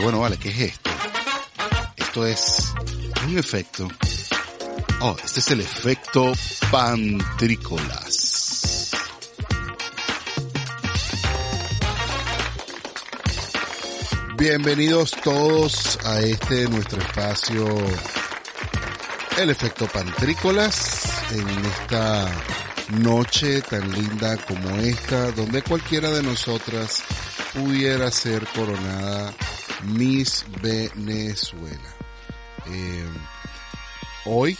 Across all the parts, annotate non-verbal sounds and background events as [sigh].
Bueno, vale, ¿qué es esto? Esto es un efecto. Oh, este es el efecto pantrícolas. Bienvenidos todos a este nuestro espacio, el efecto pantrícolas, en esta noche tan linda como esta, donde cualquiera de nosotras pudiera ser coronada Miss Venezuela. Eh, hoy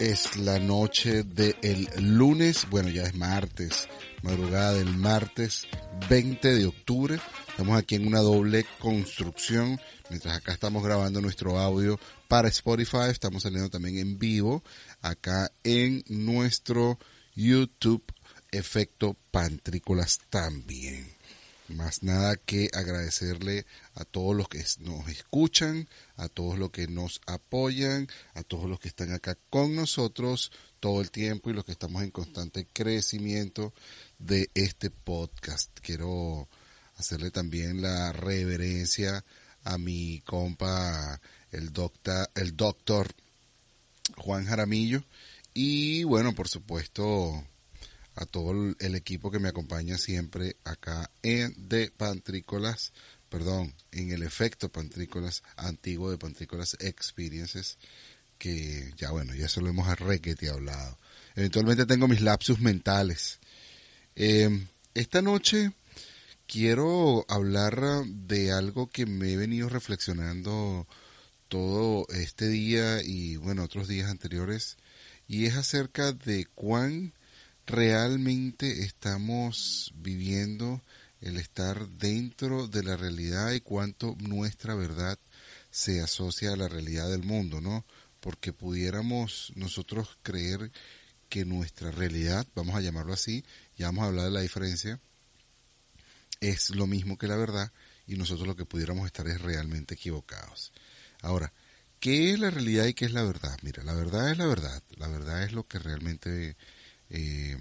es la noche del lunes, bueno ya es martes, madrugada del martes 20 de octubre. Estamos aquí en una doble construcción, mientras acá estamos grabando nuestro audio para Spotify, estamos saliendo también en vivo acá en nuestro YouTube Efecto Pantrícolas también. Más nada que agradecerle a todos los que nos escuchan, a todos los que nos apoyan, a todos los que están acá con nosotros todo el tiempo y los que estamos en constante crecimiento de este podcast. Quiero hacerle también la reverencia a mi compa, el doctor, el doctor Juan Jaramillo, y bueno, por supuesto, a todo el equipo que me acompaña siempre acá en de Pantrícolas, perdón, en el efecto Pantrícolas antiguo de Pantrícolas Experiences, que ya bueno, ya eso lo hemos arrequete hablado. Eventualmente tengo mis lapsus mentales. Eh, esta noche quiero hablar de algo que me he venido reflexionando todo este día y bueno, otros días anteriores, y es acerca de cuán realmente estamos viviendo el estar dentro de la realidad y cuánto nuestra verdad se asocia a la realidad del mundo, ¿no? Porque pudiéramos nosotros creer que nuestra realidad, vamos a llamarlo así, ya vamos a hablar de la diferencia, es lo mismo que la verdad y nosotros lo que pudiéramos estar es realmente equivocados. Ahora, ¿qué es la realidad y qué es la verdad? Mira, la verdad es la verdad, la verdad es lo que realmente eh,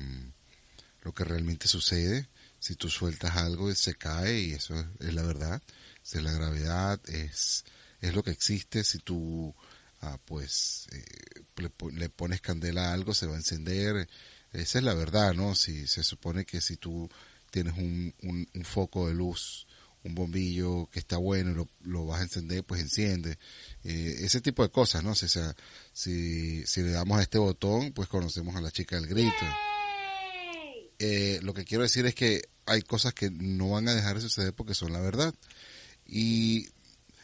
lo que realmente sucede. Si tú sueltas algo, se cae y eso es, la verdad. Es la gravedad, es, es lo que existe. Si tú ah, pues eh, le, pones candela a algo, se va a encender. Esa es la verdad, ¿no? Si se supone que si tú tienes un, un, foco de luz, un bombillo que está bueno y lo, vas a encender, pues enciende. Eh, ese tipo de cosas, ¿no? Sea, si, si le damos a este botón, pues conocemos a la chica del grito. Eh, lo que quiero decir es que hay cosas que no van a dejar de suceder porque son la verdad. Y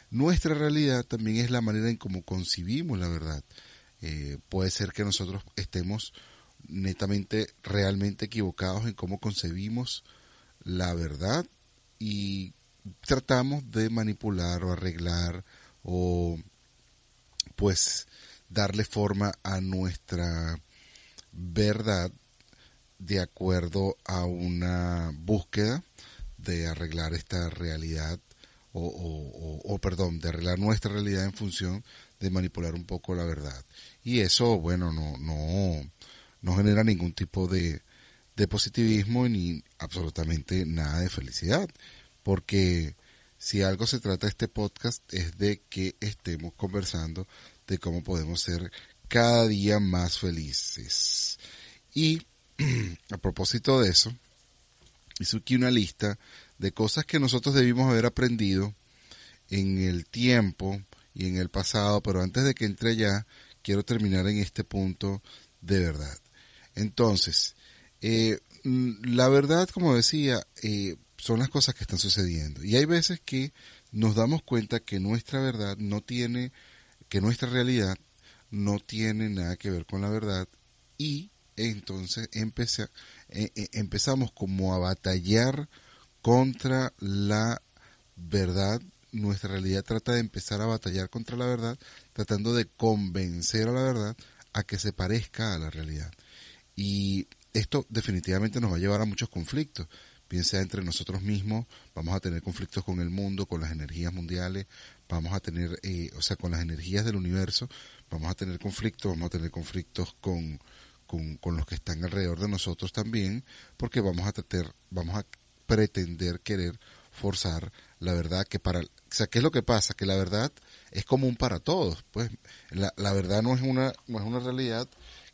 nuestra realidad también es la manera en cómo concibimos la verdad. Eh, puede ser que nosotros estemos netamente, realmente equivocados en cómo concebimos la verdad y tratamos de manipular o arreglar o pues darle forma a nuestra verdad de acuerdo a una búsqueda de arreglar esta realidad o, perdón, de arreglar nuestra realidad en función de manipular un poco la verdad. Y eso, bueno, no, no, no genera ningún tipo de, de positivismo ni absolutamente nada de felicidad, porque si algo se trata este podcast es de que estemos conversando de cómo podemos ser cada día más felices. Y [clears throat] a propósito de eso, hice aquí una lista de cosas que nosotros debimos haber aprendido en el tiempo y en el pasado, pero antes de que entre ya, quiero terminar en este punto de verdad. Entonces, eh, la verdad, como decía, eh, son las cosas que están sucediendo. Y hay veces que nos damos cuenta que nuestra verdad no tiene que nuestra realidad no tiene nada que ver con la verdad y entonces empecé, eh, eh, empezamos como a batallar contra la verdad. Nuestra realidad trata de empezar a batallar contra la verdad, tratando de convencer a la verdad a que se parezca a la realidad. Y esto definitivamente nos va a llevar a muchos conflictos bien sea entre nosotros mismos, vamos a tener conflictos con el mundo, con las energías mundiales, vamos a tener, eh, o sea, con las energías del universo, vamos a tener conflictos, vamos a tener conflictos con, con, los que están alrededor de nosotros también, porque vamos a tratar, vamos a pretender querer forzar la verdad que para, o sea, ¿qué es lo que pasa? Que la verdad es común para todos, pues la, la verdad no es una, no es una realidad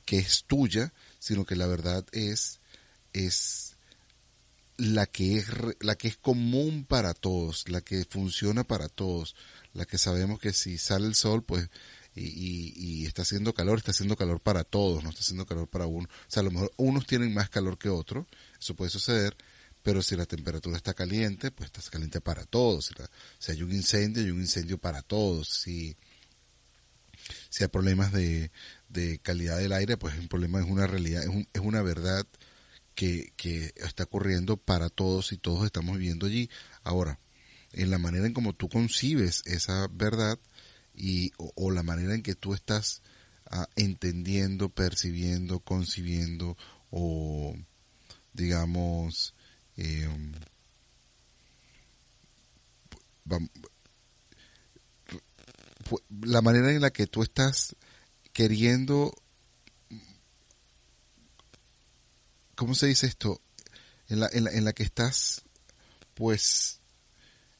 que es tuya, sino que la verdad es, es la que es, la que es común para todos, la que funciona para todos, la que sabemos que si sale el sol, pues, y, y, está haciendo calor, está haciendo calor para todos, no está haciendo calor para uno. O sea, a lo mejor unos tienen más calor que otros, eso puede suceder, pero si la temperatura está caliente, pues está caliente para todos. Si, hay un incendio, hay un incendio para todos. Si, si hay problemas de, de calidad del aire, pues un problema, es una realidad, es, un, es una verdad que, está ocurriendo para todos y todos estamos viviendo allí. Ahora, en la manera en como tú concibes esa verdad y, o, la manera en que tú estás ah, entendiendo, percibiendo, concibiendo o, digamos, eh, la manera en la que tú estás queriendo, ¿cómo se dice esto? En la, en la, en la que estás, pues,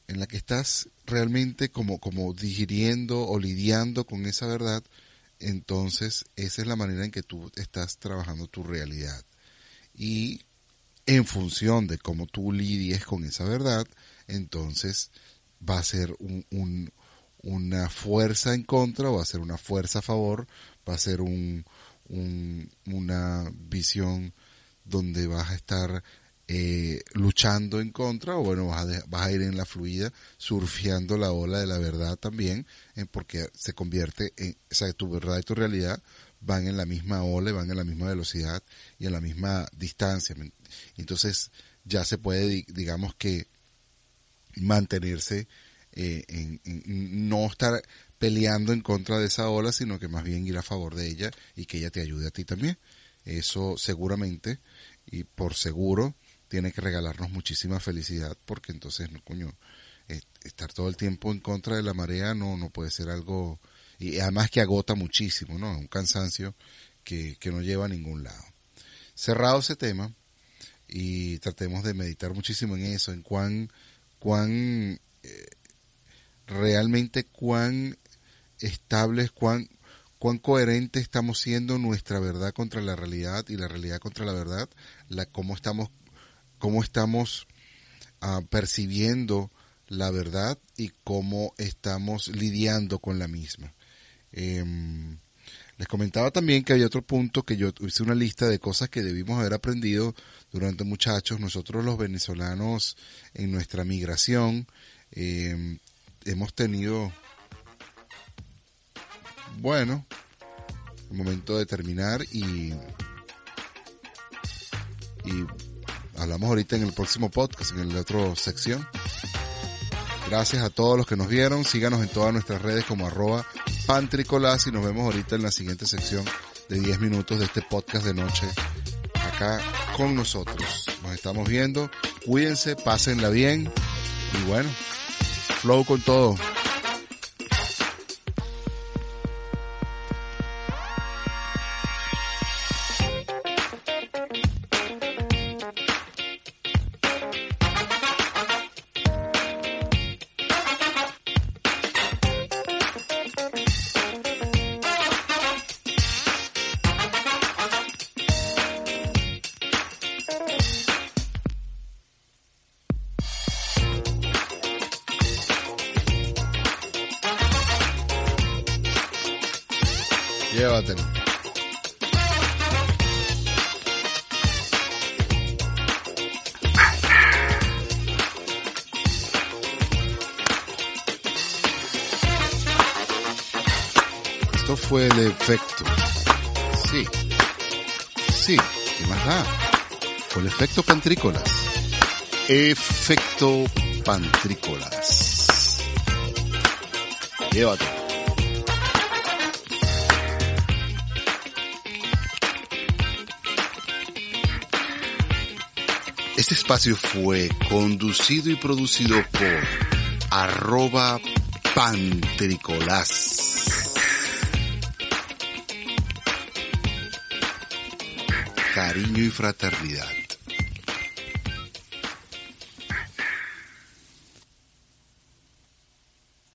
en la que estás realmente como, como digiriendo o lidiando con esa verdad, entonces esa es la manera en que tú estás trabajando tu realidad. Y en función de cómo tú lidies con esa verdad, entonces va a ser un, un, una fuerza en contra va a ser una fuerza a favor, va a ser un, una visión donde vas a estar eh, luchando en contra o bueno, vas a, vas a ir en la fluida, surfeando la ola de la verdad también, en porque se convierte en, o sea, tu verdad y tu realidad van en la misma ola, van en la misma velocidad y en la misma distancia. Entonces ya se puede, digamos que, mantenerse eh, en, no estar peleando en contra de esa ola, sino que más bien ir a favor de ella y que ella te ayude a ti también. Eso seguramente y por seguro tiene que regalarnos muchísima felicidad porque entonces, no, coño, estar todo el tiempo en contra de la marea no, no puede ser algo, y además que agota muchísimo, ¿no? Un cansancio que, que no lleva a ningún lado. Cerrado ese tema y tratemos de meditar muchísimo en eso, en cuán, cuán eh, realmente cuán estables, cuán, cuán coherente estamos siendo nuestra verdad contra la realidad y la realidad contra la verdad, la, cómo estamos, cómo estamos ah, percibiendo la verdad y cómo estamos lidiando con la misma. Em, les comentaba también que hay otro punto que yo hice una lista de cosas que debimos haber aprendido durante muchachos, nosotros los venezolanos en nuestra migración, eh, hemos tenido, bueno, momento de terminar y, y hablamos ahorita en el próximo podcast, en la otra sección. Gracias a todos los que nos vieron. Síganos en todas nuestras redes como arroba pantricolas y nos vemos ahorita en la siguiente sección de 10 minutos de este podcast de noche acá con nosotros. Nos estamos viendo. Cuídense, pásenla bien y bueno, Flow con todo. Llévatelo. Esto fue el efecto. Sí. Sí. ¿Qué más da? Fue el efecto pantrícolas. Efecto pantrícolas. Llévatelo. Este espacio fue conducido y producido por arroba pantricolás. Cariño y fraternidad.